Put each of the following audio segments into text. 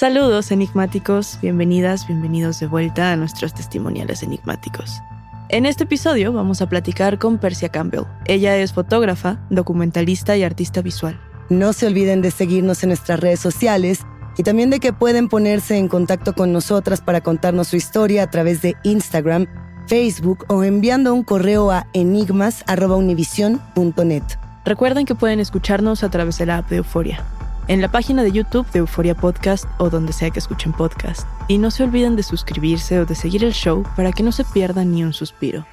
Saludos enigmáticos, bienvenidas, bienvenidos de vuelta a nuestros testimoniales enigmáticos. En este episodio vamos a platicar con Persia Campbell. Ella es fotógrafa, documentalista y artista visual. No se olviden de seguirnos en nuestras redes sociales y también de que pueden ponerse en contacto con nosotras para contarnos su historia a través de Instagram, Facebook o enviando un correo a enigmas.univision.net. Recuerden que pueden escucharnos a través de la app de Euforia, en la página de YouTube de Euforia Podcast o donde sea que escuchen podcast. Y no se olviden de suscribirse o de seguir el show para que no se pierdan ni un suspiro.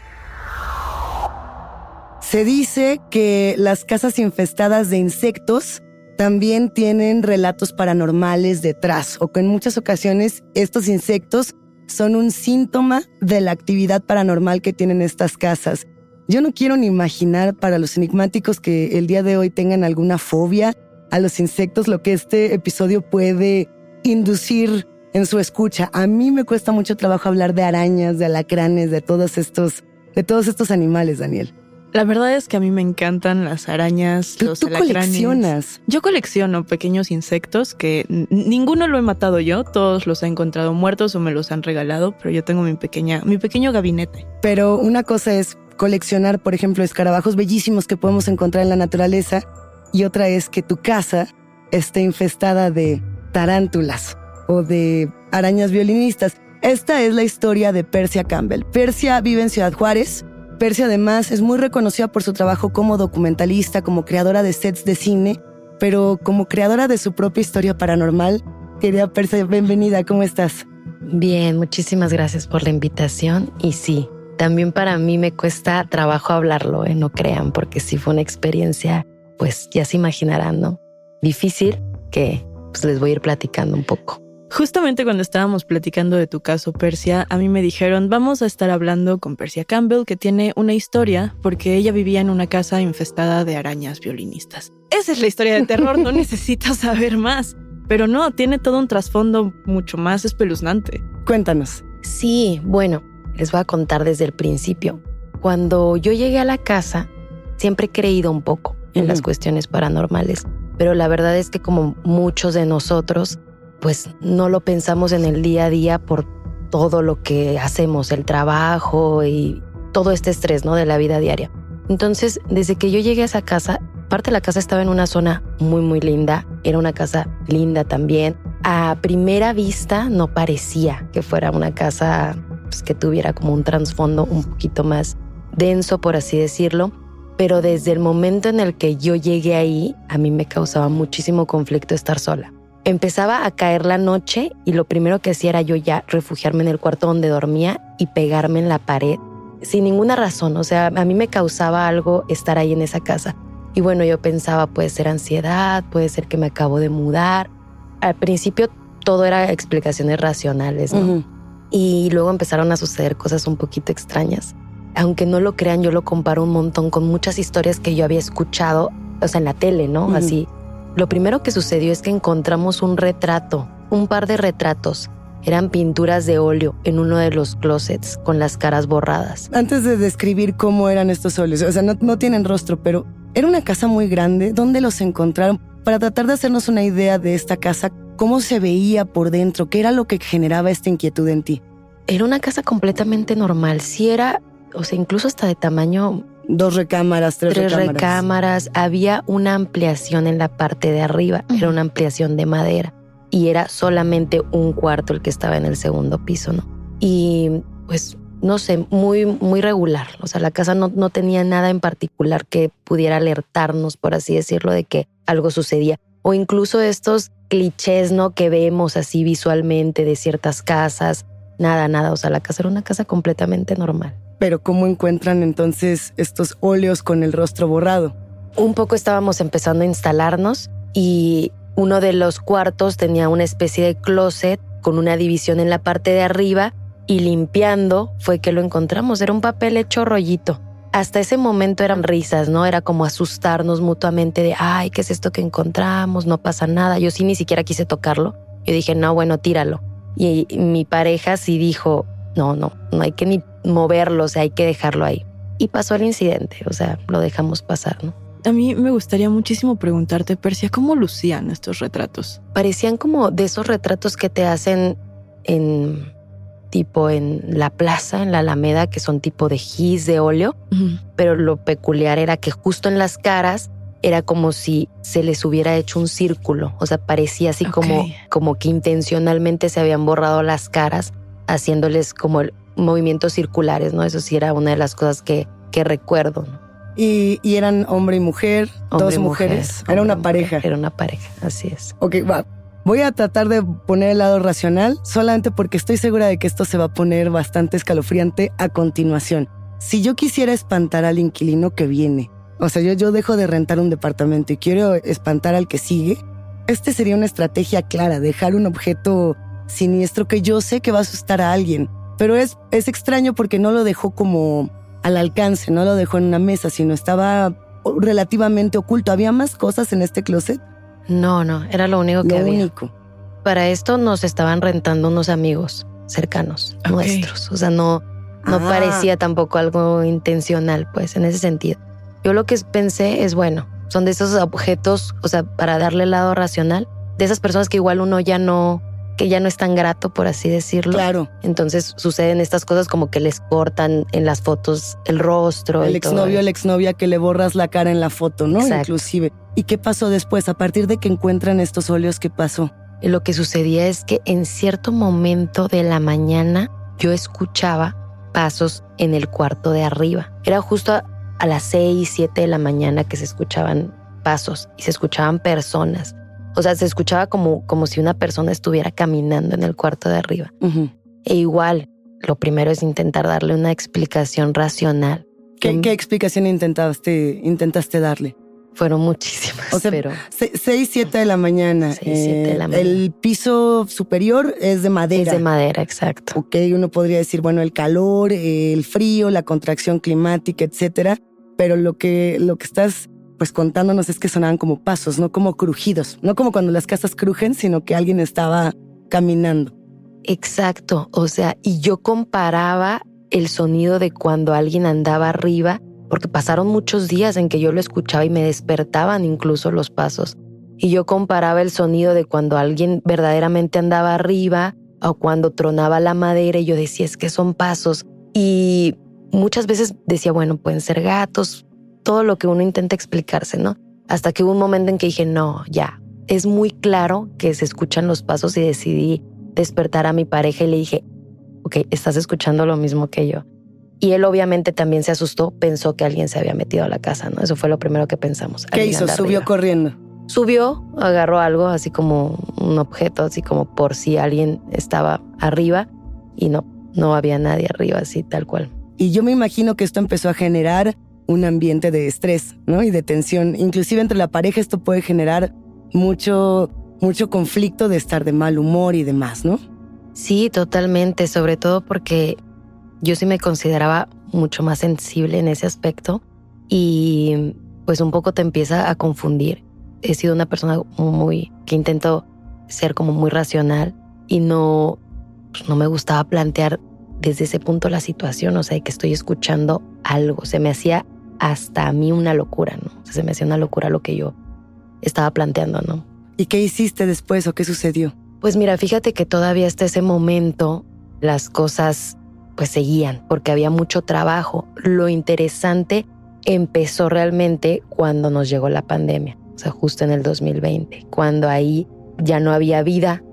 Se dice que las casas infestadas de insectos también tienen relatos paranormales detrás o que en muchas ocasiones estos insectos son un síntoma de la actividad paranormal que tienen estas casas. Yo no quiero ni imaginar para los enigmáticos que el día de hoy tengan alguna fobia a los insectos lo que este episodio puede inducir en su escucha. A mí me cuesta mucho trabajo hablar de arañas, de alacranes, de todos estos, de todos estos animales, Daniel. La verdad es que a mí me encantan las arañas, Tú, los tú alacranes. coleccionas. Yo colecciono pequeños insectos que ninguno lo he matado yo, todos los he encontrado muertos o me los han regalado, pero yo tengo mi pequeña, mi pequeño gabinete. Pero una cosa es coleccionar, por ejemplo, escarabajos bellísimos que podemos encontrar en la naturaleza y otra es que tu casa esté infestada de tarántulas o de arañas violinistas. Esta es la historia de Persia Campbell. Persia vive en Ciudad Juárez. Persia además es muy reconocida por su trabajo como documentalista, como creadora de sets de cine, pero como creadora de su propia historia paranormal. Querida Persia, bienvenida, ¿cómo estás? Bien, muchísimas gracias por la invitación. Y sí, también para mí me cuesta trabajo hablarlo, ¿eh? no crean, porque sí fue una experiencia, pues ya se imaginarán, ¿no? Difícil que pues les voy a ir platicando un poco. Justamente cuando estábamos platicando de tu caso, Persia, a mí me dijeron, vamos a estar hablando con Persia Campbell, que tiene una historia porque ella vivía en una casa infestada de arañas violinistas. Esa es la historia de terror, no necesito saber más. Pero no, tiene todo un trasfondo mucho más espeluznante. Cuéntanos. Sí, bueno, les voy a contar desde el principio. Cuando yo llegué a la casa, siempre he creído un poco en las cuestiones paranormales, pero la verdad es que como muchos de nosotros, pues no lo pensamos en el día a día por todo lo que hacemos, el trabajo y todo este estrés, ¿no? De la vida diaria. Entonces, desde que yo llegué a esa casa, parte de la casa estaba en una zona muy, muy linda. Era una casa linda también. A primera vista no parecía que fuera una casa pues, que tuviera como un trasfondo un poquito más denso, por así decirlo. Pero desde el momento en el que yo llegué ahí, a mí me causaba muchísimo conflicto estar sola. empezaba a caer la noche y lo primero que hacía era yo ya refugiarme en el cuarto donde dormía y pegarme en la pared sin ninguna razón. O sea, a mí me causaba algo estar ahí en esa casa. Y bueno, yo pensaba, puede ser ansiedad, puede ser que me acabo de mudar. Al principio todo era explicaciones racionales, ¿no? Y luego empezaron a suceder cosas un poquito extrañas. Aunque no lo crean, yo lo comparo un montón con muchas historias que yo había escuchado, o sea, en la tele, ¿no? Así. Lo primero que sucedió es que encontramos un retrato, un par de retratos. Eran pinturas de óleo en uno de los closets con las caras borradas. Antes de describir cómo eran estos óleos, o sea, no, no tienen rostro, pero era una casa muy grande. ¿Dónde los encontraron? Para tratar de hacernos una idea de esta casa, ¿cómo se veía por dentro? ¿Qué era lo que generaba esta inquietud en ti? Era una casa completamente normal. Si era, o sea, incluso hasta de tamaño Dos recámaras, tres, tres recámaras. recámaras. Había una ampliación en la parte de arriba. Era una ampliación de madera. Y era solamente un cuarto el que estaba en el segundo piso, ¿no? Y pues, no sé, muy, muy regular. O sea, la casa no, no tenía nada en particular que pudiera alertarnos, por así decirlo, de que algo sucedía. O incluso estos clichés, ¿no? Que vemos así visualmente de ciertas casas. Nada, nada. O sea, la casa era una casa completamente normal. Pero ¿cómo encuentran entonces estos óleos con el rostro borrado? un poco estábamos empezando a instalarnos y uno de los cuartos tenía una especie de closet con una división en la parte de arriba y limpiando fue que lo encontramos. Era un papel hecho rollito. Hasta ese momento eran risas, ¿no? Era como asustarnos mutuamente de, ay, ¿qué es esto que encontramos? No pasa nada. Yo sí ni siquiera quise tocarlo. Yo dije, no, bueno, tíralo. Y mi pareja sí dijo, no, no, no hay que ni moverlo, o sea, hay que dejarlo ahí. Y pasó el incidente, o sea, lo dejamos pasar, ¿no? A mí me gustaría muchísimo preguntarte, Persia, ¿cómo lucían estos retratos? Parecían como de esos retratos que te hacen en tipo en la plaza, en la Alameda, que son tipo de gis de óleo, pero lo peculiar era que justo en las caras era como si se les hubiera hecho un círculo, o sea, parecía así como, como que intencionalmente se habían borrado las caras, haciéndoles como el- movimientos circulares, ¿no? Eso sí era una de las cosas que, que recuerdo. ¿no? Y, y eran hombre y mujer, Hombre dos y mujer, mujeres. hombre Era una mujer. pareja. Era una pareja, así es. Ok, va. Voy a tratar de poner el lado racional solamente porque estoy segura de que esto se va a poner bastante escalofriante a continuación. Si yo quisiera espantar al inquilino que viene, o sea, yo, yo dejo de rentar un departamento y quiero espantar al que sigue, este sería una estrategia clara, dejar un objeto siniestro que yo sé que va a asustar a alguien. Pero es, es extraño porque no lo dejó como al alcance, no lo dejó en una mesa, sino estaba relativamente oculto. ¿Había más cosas en este closet? No, no, era lo único que Lo había. único. Para esto nos estaban rentando unos amigos cercanos nuestros. O sea, no, no Ah. parecía tampoco algo intencional, pues, en ese sentido. Yo lo que pensé es, bueno, son de esos objetos, o sea, para darle el lado racional, de esas personas que igual uno ya no, que ya no es tan grato, por así decirlo. Claro. Entonces suceden estas cosas como que les cortan en las fotos el rostro. El exnovio, la exnovia que le borras la cara en la foto, ¿no? Exacto. Inclusive. ¿Y qué pasó después? A partir de que encuentran estos óleos, ¿qué pasó? Y Lo que sucedía es que en cierto momento de la mañana yo escuchaba pasos en el cuarto de arriba. Era justo a, a las 6, 7 de la mañana que se escuchaban pasos y se escuchaban personas. O sea, se escuchaba como, como si una persona estuviera caminando en el cuarto de arriba. E igual, lo primero es intentar darle una explicación racional. ¿Qué, Que qué explicación intentaste, intentaste darle? Fueron muchísimas, O sea, pero 6, 7 de la mañana. Seis, siete de la mañana. El piso superior es de madera. es de madera, exacto. Ok, uno podría decir, bueno, el calor, el frío, la contracción climática, etcétera. Pero lo que, lo que estás pues contándonos es que sonaban como pasos, no como crujidos. No como cuando las casas crujen, sino que alguien estaba caminando. Exacto, o sea, y yo comparaba el sonido de cuando alguien andaba arriba, porque pasaron muchos días en que yo lo escuchaba y me despertaban incluso los pasos. Y yo comparaba el sonido de cuando alguien verdaderamente andaba arriba o cuando tronaba la madera y yo decía, es que son pasos. Y muchas veces decía, bueno, pueden ser gatos, todo lo que uno intenta explicarse, ¿no? Hasta que hubo un momento en que dije, no, ya, es muy claro que se escuchan los pasos y decidí despertar a mi pareja y le dije, ok, estás escuchando lo mismo que yo. Y él obviamente también se asustó, pensó que alguien se había metido a la casa, ¿no? Eso fue lo primero que pensamos. ¿Qué hizo? Subió arriba. corriendo. Subió, agarró algo, así como un objeto, así como por si alguien estaba arriba y no, no había nadie arriba, así tal cual. Y yo me imagino que esto empezó a generar un ambiente de estrés, ¿no? Y de tensión. Inclusive entre la pareja esto puede generar mucho, mucho conflicto de estar de mal humor y demás, ¿no? Sí, totalmente, sobre todo porque yo sí me consideraba mucho más sensible en ese aspecto y pues un poco te empieza a confundir. He sido una persona muy que intento ser como muy racional y no pues, no me gustaba plantear desde ese punto la situación, o sea, que estoy escuchando algo, se me hacía hasta a mí una locura, ¿no? O sea, se me hacía una locura lo que yo estaba planteando, ¿no? ¿Y qué hiciste después o qué sucedió? Pues mira, fíjate que todavía hasta ese momento las cosas pues seguían porque había mucho trabajo. Lo interesante empezó realmente cuando nos llegó la pandemia, o sea, justo en el 2020, cuando ahí ya no había vida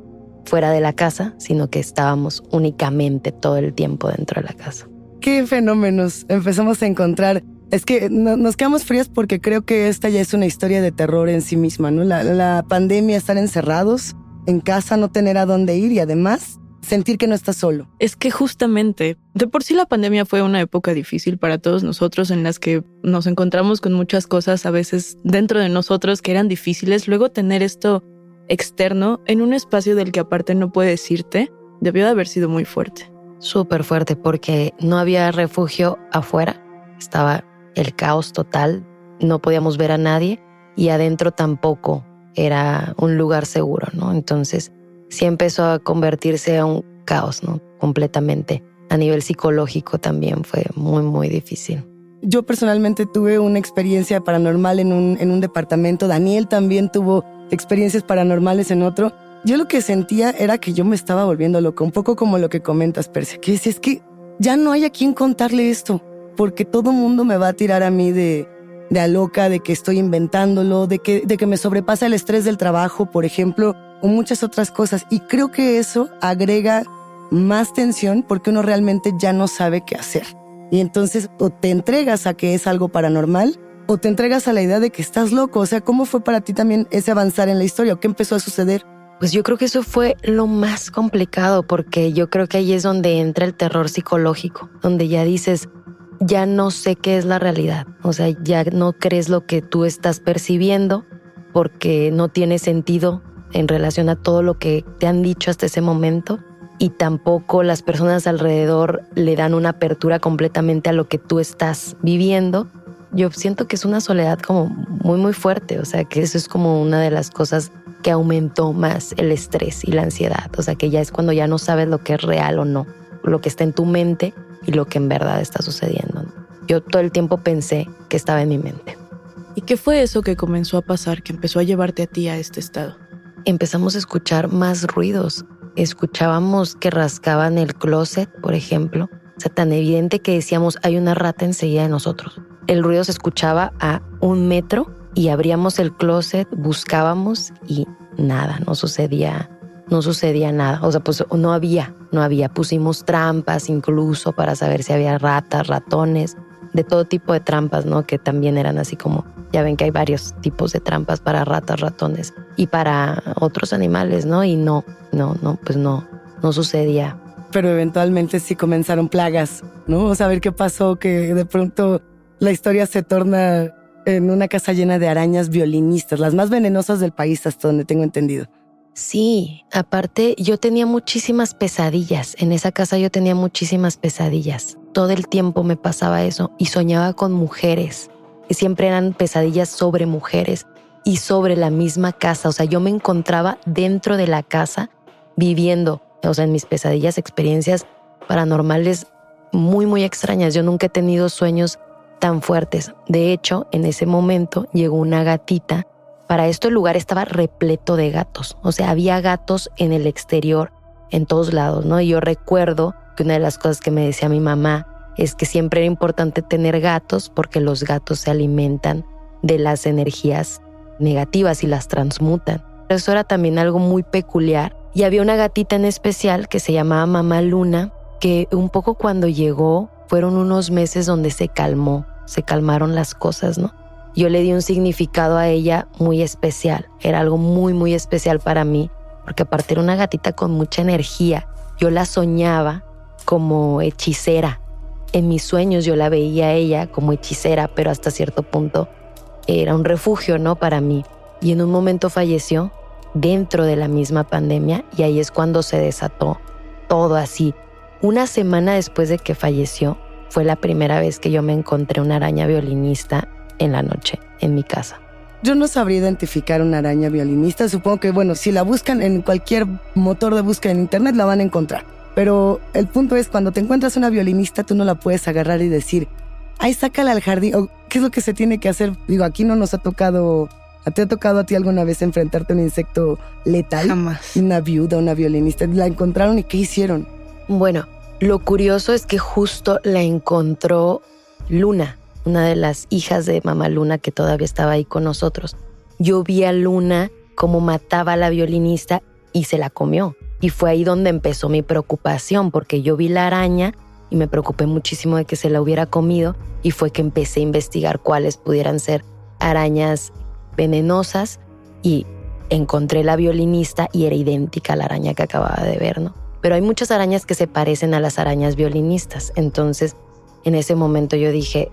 fuera de la casa, sino que estábamos únicamente todo el tiempo dentro de la casa. ¿Qué fenómenos empezamos a encontrar? Es que nos quedamos frías porque creo que esta ya es una historia de terror en sí misma, ¿no? La, la pandemia, estar encerrados en casa, no tener a dónde ir y además sentir que no estás solo. Es que justamente, de por sí la pandemia fue una época difícil para todos nosotros en las que nos encontramos con muchas cosas a veces dentro de nosotros que eran difíciles. Luego tener esto externo en un espacio del que aparte no puedes irte, debió de haber sido muy fuerte. Súper fuerte porque no había refugio afuera, estaba el caos total, no podíamos ver a nadie y adentro tampoco era un lugar seguro, ¿no? Entonces sí empezó a convertirse a un caos, ¿no? Completamente. A nivel psicológico también fue muy, muy difícil. Yo personalmente tuve una experiencia paranormal en un, en un departamento. Daniel también tuvo experiencias paranormales en otro, yo lo que sentía era que yo me estaba volviendo loco, un poco como lo que comentas, Persia, que es, es que ya no hay a quien contarle esto, porque todo mundo me va a tirar a mí de, de a loca, de que estoy inventándolo, de que, de que me sobrepasa el estrés del trabajo, por ejemplo, o muchas otras cosas. Y creo que eso agrega más tensión porque uno realmente ya no sabe qué hacer. Y entonces o te entregas a que es algo paranormal o te entregas a la idea de que estás loco. O sea, ¿cómo fue para ti también ese avanzar en la historia? ¿O qué empezó a suceder? Pues yo creo que eso fue lo más complicado porque yo creo que ahí es donde entra el terror psicológico, donde ya dices, ya no sé qué es la realidad, o sea, ya no crees lo que tú estás percibiendo porque no tiene sentido en relación a todo lo que te han dicho hasta ese momento y tampoco las personas alrededor le dan una apertura completamente a lo que tú estás viviendo yo siento que es una soledad como muy, muy fuerte. O sea, que eso es como una de las cosas que aumentó más el estrés y la ansiedad. O sea, que ya es cuando ya no sabes lo que es real o no, lo que está en tu mente y lo que en verdad está sucediendo. Yo todo el tiempo pensé que estaba en mi mente. ¿Y qué fue eso que comenzó a pasar, que empezó a llevarte a ti a este estado? Empezamos a escuchar más ruidos. Escuchábamos que rascaban el closet, por ejemplo. O sea, tan evidente que decíamos, hay una rata enseguida de nosotros. El ruido se escuchaba a un metro y abríamos el closet, buscábamos y nada, no sucedía, no sucedía nada. O sea, pues no había, no había. Pusimos trampas incluso para saber si había ratas, ratones, de todo tipo de trampas, ¿no? Que también eran así como, ya ven que hay varios tipos de trampas para ratas, ratones y para otros animales, ¿no? Y no, no, no, pues no, no sucedía. Pero eventualmente sí comenzaron plagas, ¿no? O saber qué pasó, que de pronto la historia se torna en una casa llena de arañas violinistas, las más venenosas del país hasta donde tengo entendido. Sí, aparte yo tenía muchísimas pesadillas. En esa casa yo tenía muchísimas pesadillas. Todo el tiempo me pasaba eso y soñaba con mujeres. Siempre eran pesadillas sobre mujeres y sobre la misma casa. O sea, yo me encontraba dentro de la casa viviendo, o sea, en mis pesadillas, experiencias paranormales muy, muy extrañas. Yo nunca he tenido sueños tan fuertes. De hecho, en ese momento llegó una gatita. Para esto el lugar estaba repleto de gatos. O sea, había gatos en el exterior, en todos lados, ¿no? Y yo recuerdo que una de las cosas que me decía mi mamá es que siempre era importante tener gatos porque los gatos se alimentan de las energías negativas y las transmutan. Eso era también algo muy peculiar. Y había una gatita en especial que se llamaba Mamá Luna, que un poco cuando llegó fueron unos meses donde se calmó, se calmaron las cosas, ¿no? Yo le di un significado a ella muy especial. Era algo muy, muy especial para mí, porque aparte era una gatita con mucha energía. Yo la soñaba como hechicera. En mis sueños yo la veía a ella como hechicera, pero hasta cierto punto era un refugio, ¿no? Para mí. Y en un momento falleció dentro de la misma pandemia y ahí es cuando se desató todo así. Una semana después de que falleció, fue la primera vez que yo me encontré una araña violinista en la noche en mi casa. Yo no sabría identificar una araña violinista. Supongo que, bueno, si la buscan en cualquier motor de búsqueda en internet, la van a encontrar. Pero el punto es, cuando te encuentras una violinista, tú no la puedes agarrar y decir, ay, sácala al jardín. O, ¿Qué es lo que se tiene que hacer? Digo, aquí no nos ha tocado. ¿Te ha tocado a ti alguna vez enfrentarte a un insecto letal? Jamás. Una viuda, una violinista. ¿La encontraron y qué hicieron? Bueno, lo curioso es que justo la encontró Luna, una de las hijas de mamá Luna que todavía estaba ahí con nosotros. Yo vi a Luna cómo mataba a la violinista y se la comió. Y fue ahí donde empezó mi preocupación, porque yo vi la araña y me preocupé muchísimo de que se la hubiera comido y fue que empecé a investigar cuáles pudieran ser arañas venenosas y encontré la violinista y era idéntica a la araña que acababa de ver, ¿no? Pero hay muchas arañas que se parecen a las arañas violinistas, entonces en ese momento yo dije,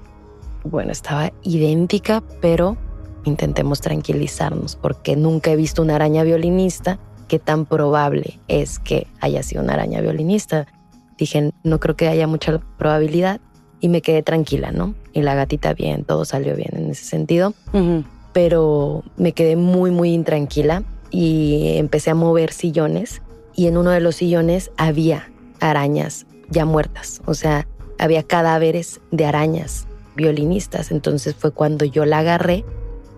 bueno, estaba idéntica, pero intentemos tranquilizarnos porque nunca he visto una araña violinista. ¿Qué tan probable es que haya sido una araña violinista? Dije, no creo que haya mucha probabilidad y me quedé tranquila, ¿no? Y la gatita bien, todo salió bien en ese sentido, pero me quedé muy, muy intranquila y empecé a mover sillones y en uno de los sillones había arañas ya muertas, o sea, había cadáveres de arañas violinistas. Entonces fue cuando yo la agarré,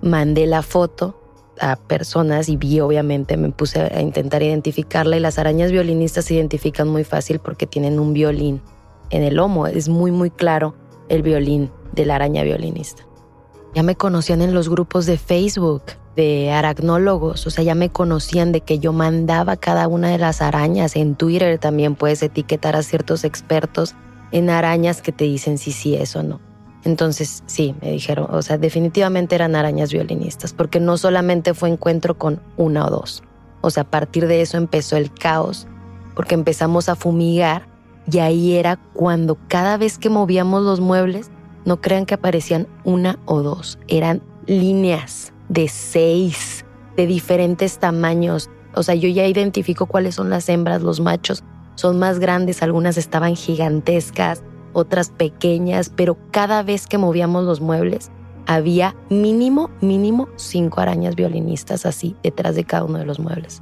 mandé la foto a personas y vi obviamente, me puse a intentar identificarla y las arañas violinistas se identifican muy fácil porque tienen un violín en el lomo. Es muy muy claro el violín de la araña violinista. Ya me conocían en los grupos de Facebook de aracnólogos, o sea, ya me conocían de que yo mandaba cada una de las arañas. En Twitter también puedes etiquetar a ciertos expertos en arañas que te dicen si sí es o no. Entonces, sí, me dijeron, o sea, definitivamente eran arañas violinistas, porque no solamente fue encuentro con una o dos. O sea, a partir de eso empezó el caos, porque empezamos a fumigar y ahí era cuando cada vez que movíamos los muebles, no crean que aparecían una o dos, eran líneas de seis, de diferentes tamaños. O sea, yo ya identifico cuáles son las hembras, los machos son más grandes, algunas estaban gigantescas, otras pequeñas, pero cada vez que movíamos los muebles había mínimo, mínimo cinco arañas violinistas así detrás de cada uno de los muebles.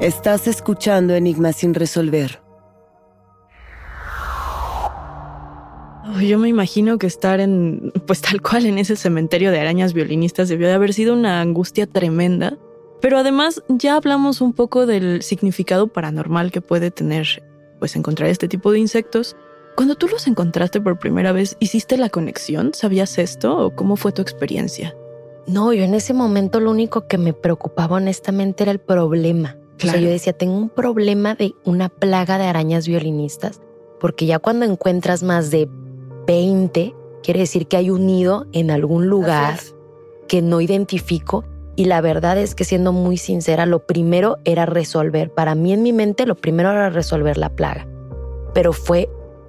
Estás escuchando Enigmas sin resolver. Oh, Yo me imagino que estar en, pues tal cual en ese cementerio de arañas violinistas debió de haber sido una angustia tremenda. Pero además ya hablamos un poco del significado paranormal que puede tener, pues encontrar este tipo de insectos. Cuando tú los encontraste por primera vez, ¿hiciste la conexión? ¿Sabías esto o cómo fue tu experiencia? No, yo en ese momento lo único que me preocupaba honestamente era el problema. O sea, Claro. yo decía, tengo un problema de una plaga de arañas violinistas, porque ya cuando encuentras más de 20, quiere decir que hay un nido en algún lugar que no identifico. Y la verdad es que siendo muy sincera, lo primero era resolver. Para mí en mi mente lo primero era resolver la plaga. Pero fue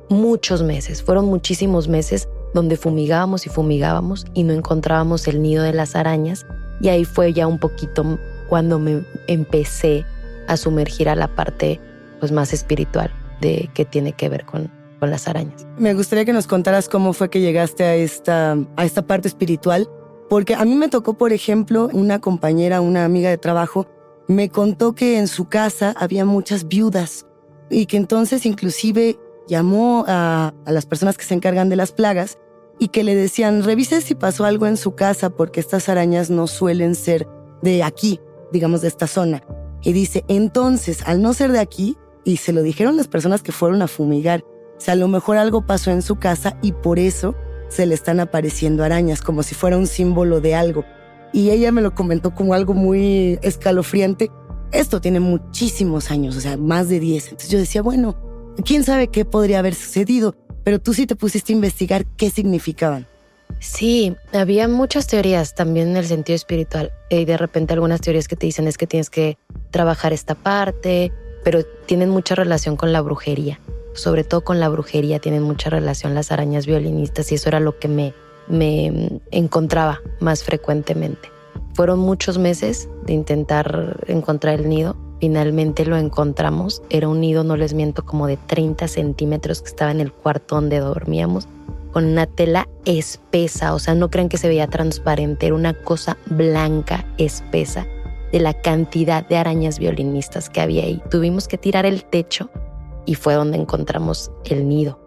muchos meses, fueron muchísimos meses donde fumigábamos y fumigábamos y no encontrábamos el nido de las arañas. Y ahí fue ya un poquito cuando me empecé a sumergir a la parte pues, más espiritual de que tiene que ver con, con las arañas. Me gustaría que nos contaras cómo fue que llegaste a esta, a esta parte espiritual, porque a mí me tocó, por ejemplo, una compañera, una amiga de trabajo, me contó que en su casa había muchas viudas y que entonces inclusive llamó a, a las personas que se encargan de las plagas y que le decían, revise si pasó algo en su casa porque estas arañas no suelen ser de aquí, digamos de esta zona. Y dice, entonces, al no ser de aquí, y se lo dijeron las personas que fueron a fumigar, o sea, a lo mejor algo pasó en su casa y por eso se le están apareciendo arañas, como si fuera un símbolo de algo. Y ella me lo comentó como algo muy escalofriante. Esto tiene muchísimos años, o sea, más de 10. Entonces yo decía, bueno, quién sabe qué podría haber sucedido, pero tú sí te pusiste a investigar qué significaban. Sí, había muchas teorías también en el sentido espiritual. Y de repente algunas teorías que te dicen es que tienes que trabajar esta parte, pero tienen mucha relación con la brujería. Sobre todo con la brujería tienen mucha relación las arañas violinistas y eso era lo que me, me encontraba más frecuentemente. Fueron muchos meses de intentar encontrar el nido. Finalmente lo encontramos. Era un nido, no les miento, como de 30 centímetros que estaba en el cuarto donde dormíamos, con una tela espesa. O sea, no crean que se veía transparente, era una cosa blanca, espesa, de la cantidad de arañas violinistas que había ahí. Tuvimos que tirar el techo y fue donde encontramos el nido.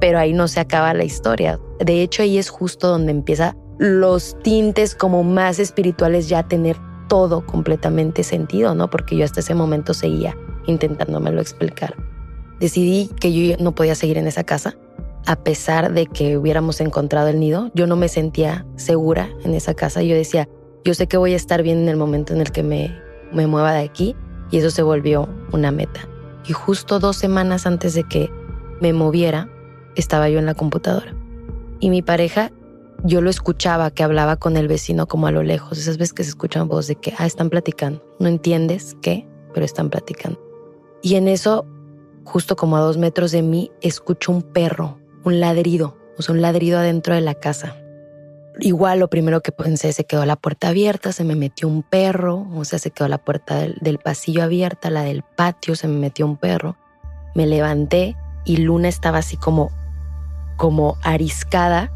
Pero ahí no se acaba la historia. De hecho, ahí es justo donde empieza los tintes como más espirituales ya tener todo completamente sentido, ¿no? Porque yo hasta ese momento seguía intentándomelo explicar. Decidí que yo no podía seguir en esa casa, a pesar de que hubiéramos encontrado el nido. Yo no me sentía segura en esa casa. Yo decía, yo sé que voy a estar bien en el momento en el que me, me mueva de aquí y eso se volvió una meta. Y justo dos semanas antes de que me moviera, estaba yo en la computadora. Y mi pareja, yo lo escuchaba que hablaba con el vecino como a lo lejos. Esas veces que se escuchan voz de que, ah, están platicando. No entiendes qué, pero están platicando. Y en eso, justo como a dos metros de mí, escucho un perro, un ladrido, o un ladrido adentro de la casa. Igual lo primero que pensé, se quedó la puerta abierta, se me metió un perro, o sea, se quedó la puerta del, pasillo abierta, la del patio, se me metió un perro. Me levanté y Luna estaba así como, como ariscada,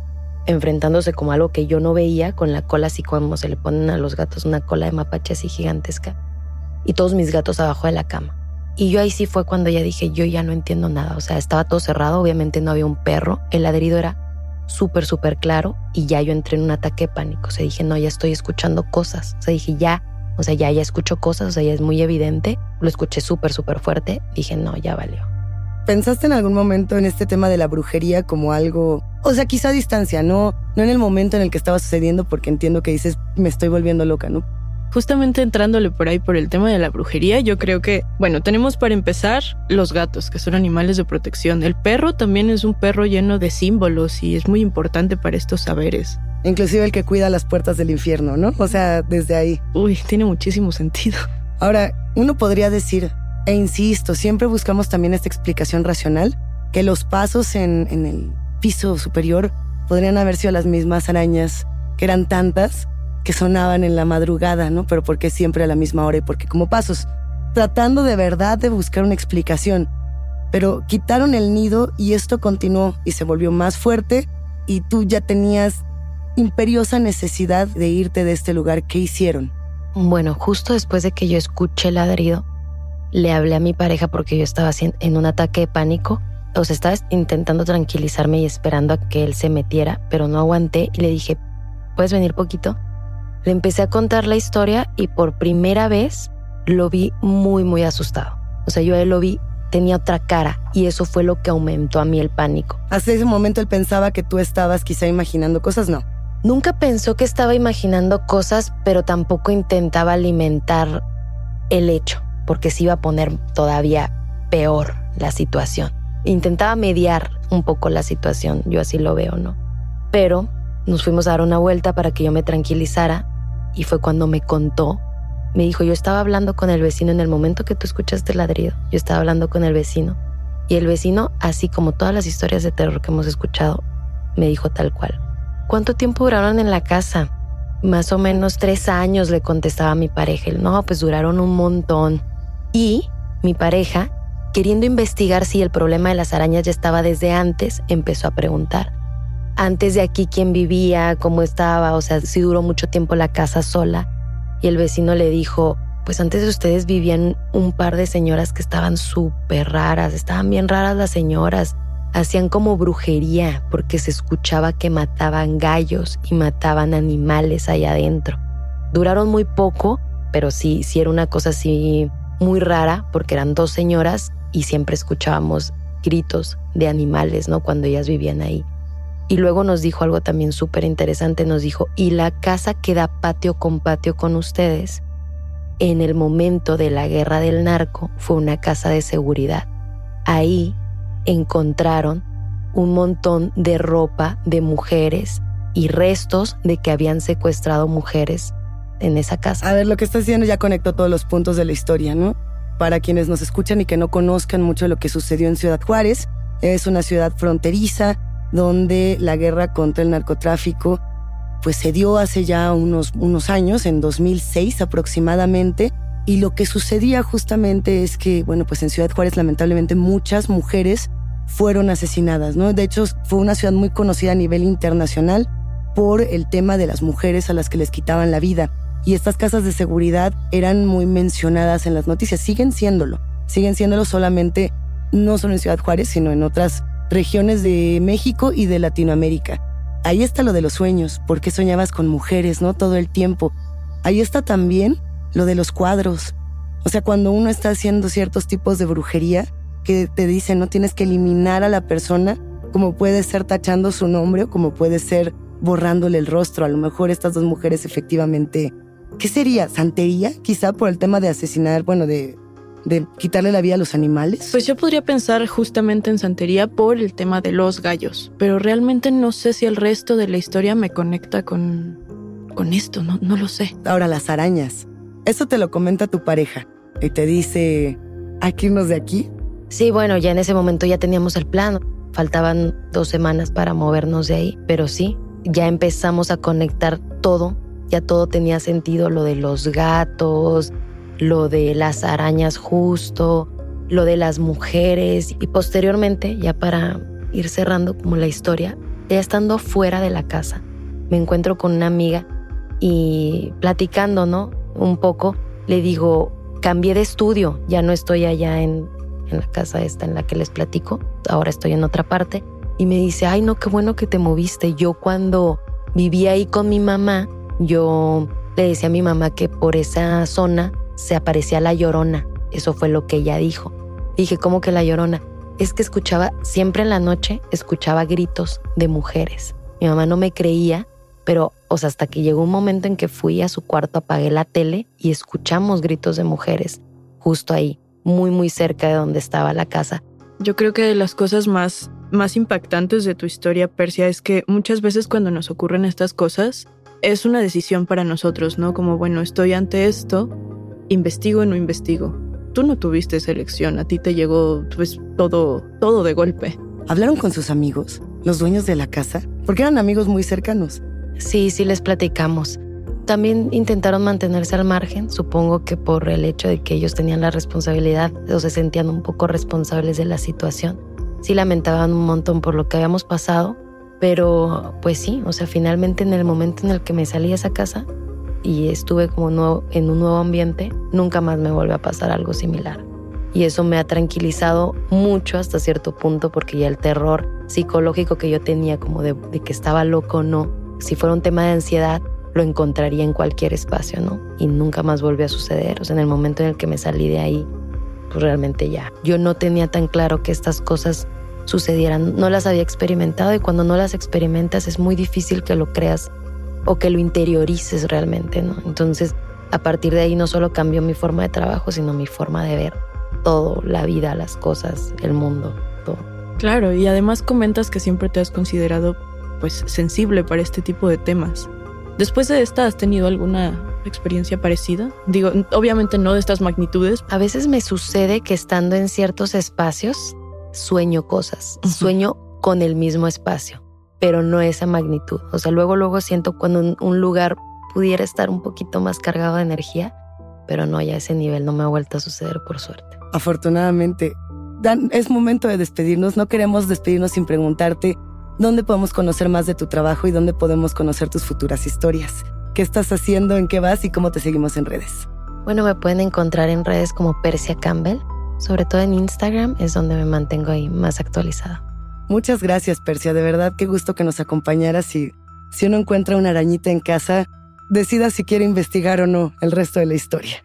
enfrentándose como algo que yo no veía, con la cola así como se le ponen a los gatos, una cola de mapache así gigantesca, y todos mis gatos abajo de la cama. Y yo ahí sí fue cuando ya dije, yo ya no entiendo nada, o sea, estaba todo cerrado, obviamente no había un perro, el ladrido era súper, súper claro y ya yo entré en un ataque de pánico. O sea, dije, no, ya estoy escuchando cosas. O sea, dije, ya, o sea, ya, ya escucho cosas, o sea, ya es muy evidente. Lo escuché súper, súper fuerte. Dije, no, ya valió. ¿Pensaste en algún momento en este tema de la brujería como algo, o sea, quizá a distancia, no, no en el momento en el que estaba sucediendo, porque entiendo que dices, me estoy volviendo loca, ¿no? Justamente entrándole por ahí por el tema de la brujería, yo creo que, bueno, tenemos para empezar los gatos, que son animales de protección. El perro también es un perro lleno de símbolos y es muy importante para estos saberes. Inclusive el que cuida las puertas del infierno, ¿no? O sea, desde ahí. Uy, tiene muchísimo sentido. Ahora, uno podría decir, e insisto, siempre buscamos también esta explicación racional, que los pasos en, en el piso superior podrían haber sido las mismas arañas, que eran tantas que sonaban en la madrugada, ¿no? Pero ¿por qué siempre a la misma hora y por qué como pasos? Tratando de verdad de buscar una explicación. Pero quitaron el nido y esto continuó y se volvió más fuerte y tú ya tenías imperiosa necesidad de irte de este lugar. ¿Qué hicieron? Bueno, justo después de que yo escuché el ladrido, le hablé a mi pareja porque yo estaba en un ataque de pánico. O sea, estaba intentando tranquilizarme y esperando a que él se metiera, pero no aguanté y le dije, ¿puedes venir poquito? Le empecé a contar la historia y por primera vez lo vi muy, muy asustado. O sea, yo a él lo vi, tenía otra cara y eso fue lo que aumentó a mí el pánico. Hasta ese momento él pensaba que tú estabas quizá imaginando cosas, ¿no? Nunca pensó que estaba imaginando cosas, pero tampoco intentaba alimentar el hecho, porque se iba a poner todavía peor la situación. Intentaba mediar un poco la situación, yo así lo veo, ¿no? Pero nos fuimos a dar una vuelta para que yo me tranquilizara y fue cuando me contó. Me dijo, yo estaba hablando con el vecino en el momento que tú escuchaste el ladrido. Yo estaba hablando con el vecino. Y el vecino, así como todas las historias de terror que hemos escuchado, me dijo tal cual. ¿Cuánto tiempo duraron en la casa? Más o menos tres años, le contestaba mi pareja. No, pues duraron un montón. Y mi pareja, queriendo investigar si el problema de las arañas ya estaba desde antes, empezó a preguntar. Antes de aquí, ¿quién vivía? ¿Cómo estaba? O sea, si duró mucho tiempo la casa sola. Y el vecino le dijo, pues antes de ustedes vivían un par de señoras que estaban súper raras, estaban bien raras las señoras, hacían como brujería porque se escuchaba que mataban gallos y mataban animales allá adentro. Duraron muy poco, pero sí, sí era una cosa así muy rara porque eran dos señoras y siempre escuchábamos gritos de animales, ¿no? Cuando ellas vivían ahí. Y luego nos dijo algo también súper interesante, nos dijo, y la casa queda patio con patio con ustedes en el momento de la guerra del narco fue una casa de seguridad. Ahí encontraron un montón de ropa de mujeres y restos de que habían secuestrado mujeres en esa casa. A ver, lo que estás diciendo ya conectó todos los puntos de la historia, ¿no? Para quienes nos escuchan y que no conozcan mucho lo que sucedió en Ciudad Juárez, es una ciudad fronteriza donde la guerra contra el narcotráfico pues se dio hace ya unos, unos años, en 2006 aproximadamente, y lo que sucedía justamente es que, bueno, pues en Ciudad Juárez lamentablemente muchas mujeres fueron asesinadas, ¿no? De hecho, fue una ciudad muy conocida a nivel internacional por el tema de las mujeres a las que les quitaban la vida. Y estas casas de seguridad eran muy mencionadas en las noticias, siguen siéndolo, siguen siéndolo solamente no solo en Ciudad Juárez, sino en otras regiones de México y de Latinoamérica. Ahí está lo de los sueños, por qué soñabas con mujeres, ¿no? Todo el tiempo. Ahí está también lo de los cuadros. O sea, cuando uno está haciendo ciertos tipos de brujería, que te dicen, no tienes que eliminar a la persona, como puede ser tachando su nombre o como puede ser borrándole el rostro. A lo mejor estas dos mujeres efectivamente... ¿Qué sería? ¿Santería? Quizá por el tema de asesinar, bueno, de de quitarle la vida a los animales? Pues yo podría pensar justamente en santería por el tema de los gallos, pero realmente no sé si el resto de la historia me conecta con, con esto, no, no lo sé. Ahora, las arañas. Eso te lo comenta tu pareja y te dice, hay que irnos de aquí. Sí, bueno, ya en ese momento ya teníamos el plan. Faltaban dos semanas para movernos de ahí, pero sí, ya empezamos a conectar todo, ya todo tenía sentido, lo de los gatos, lo de las arañas justo, lo de las mujeres y posteriormente, ya para ir cerrando como la historia, ya estando fuera de la casa, me encuentro con una amiga y platicando, ¿no? Un poco, le digo, cambié de estudio, ya no estoy allá en, en la casa esta en la que les platico, ahora estoy en otra parte. Y me dice, ay, no, qué bueno que te moviste. Yo cuando vivía ahí con mi mamá, yo le decía a mi mamá que por esa zona se aparecía la llorona. Eso fue lo que ella dijo. Dije, ¿cómo que la llorona? Es que escuchaba, siempre en la noche, escuchaba gritos de mujeres. Mi mamá no me creía, pero, o sea, hasta que llegó un momento en que fui a su cuarto, apagué la tele y escuchamos gritos de mujeres, justo ahí, muy, muy cerca de donde estaba la casa. Yo creo que de las cosas más, más impactantes de tu historia, Persia, es que muchas veces cuando nos ocurren estas cosas, es una decisión para nosotros, ¿no? Como, bueno, estoy ante esto, investigo o no investigo. Tú no tuviste selección, a ti te llegó pues todo, todo de golpe. ¿Hablaron con sus amigos, los dueños de la casa? Porque eran amigos muy cercanos. Sí, sí les platicamos. También intentaron mantenerse al margen, supongo que por el hecho de que ellos tenían la responsabilidad o se sentían un poco responsables de la situación. Sí lamentaban un montón por lo que habíamos pasado, pero pues sí, o sea, finalmente en el momento en el que me salí de esa casa, y estuve como en un nuevo ambiente, nunca más me vuelve a pasar algo similar. Y eso me ha tranquilizado mucho hasta cierto punto porque ya el terror psicológico que yo tenía como de, que estaba loco o no, si fuera un tema de ansiedad, lo encontraría en cualquier espacio, ¿no? Y nunca más volvió a suceder. O sea, en el momento en el que me salí de ahí, pues realmente ya. Yo no tenía tan claro que estas cosas sucedieran, no las había experimentado y cuando no las experimentas es muy difícil que lo creas o que lo interiorices realmente, ¿no? Entonces, a partir de ahí no solo cambió mi forma de trabajo, sino mi forma de ver todo, la vida, las cosas, el mundo, todo. Claro, y además comentas que siempre te has considerado pues sensible para este tipo de temas. Después de esta, ¿has tenido alguna experiencia parecida? Digo, obviamente no de estas magnitudes. A veces me sucede que estando en ciertos espacios, sueño cosas, sueño con el mismo espacio pero no esa magnitud. O sea, luego, luego siento cuando un, lugar pudiera estar un poquito más cargado de energía, pero no, ya ese nivel no me ha vuelto a suceder por suerte. Afortunadamente. Dan, es momento de despedirnos. No queremos despedirnos sin preguntarte dónde podemos conocer más de tu trabajo y dónde podemos conocer tus futuras historias. ¿Qué estás haciendo, en qué vas y cómo te seguimos en redes? Bueno, me pueden encontrar en redes como Persia Campbell, sobre todo en Instagram es donde me mantengo ahí más actualizada. Muchas gracias, Persia. De verdad, qué gusto que nos acompañaras y si uno encuentra una arañita en casa, decida si quiere investigar o no el resto de la historia.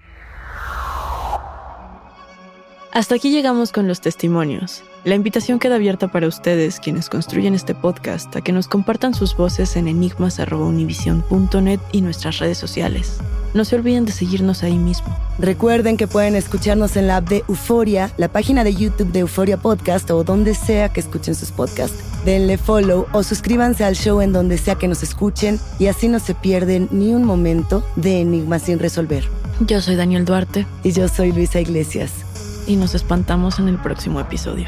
Hasta aquí llegamos con los testimonios. La invitación queda abierta para ustedes, quienes construyen este podcast, a que nos compartan sus voces en enigmas.univision.net y nuestras redes sociales. No se olviden de seguirnos ahí mismo. Recuerden que pueden escucharnos en la app de Euforia, la página de YouTube de Euforia Podcast o donde sea que escuchen sus podcasts. Denle follow o suscríbanse al show en donde sea que nos escuchen y así no se pierden ni un momento de Enigmas sin resolver. Yo soy Daniel Duarte. Y yo soy Luisa Iglesias. Y nos espantamos en el próximo episodio.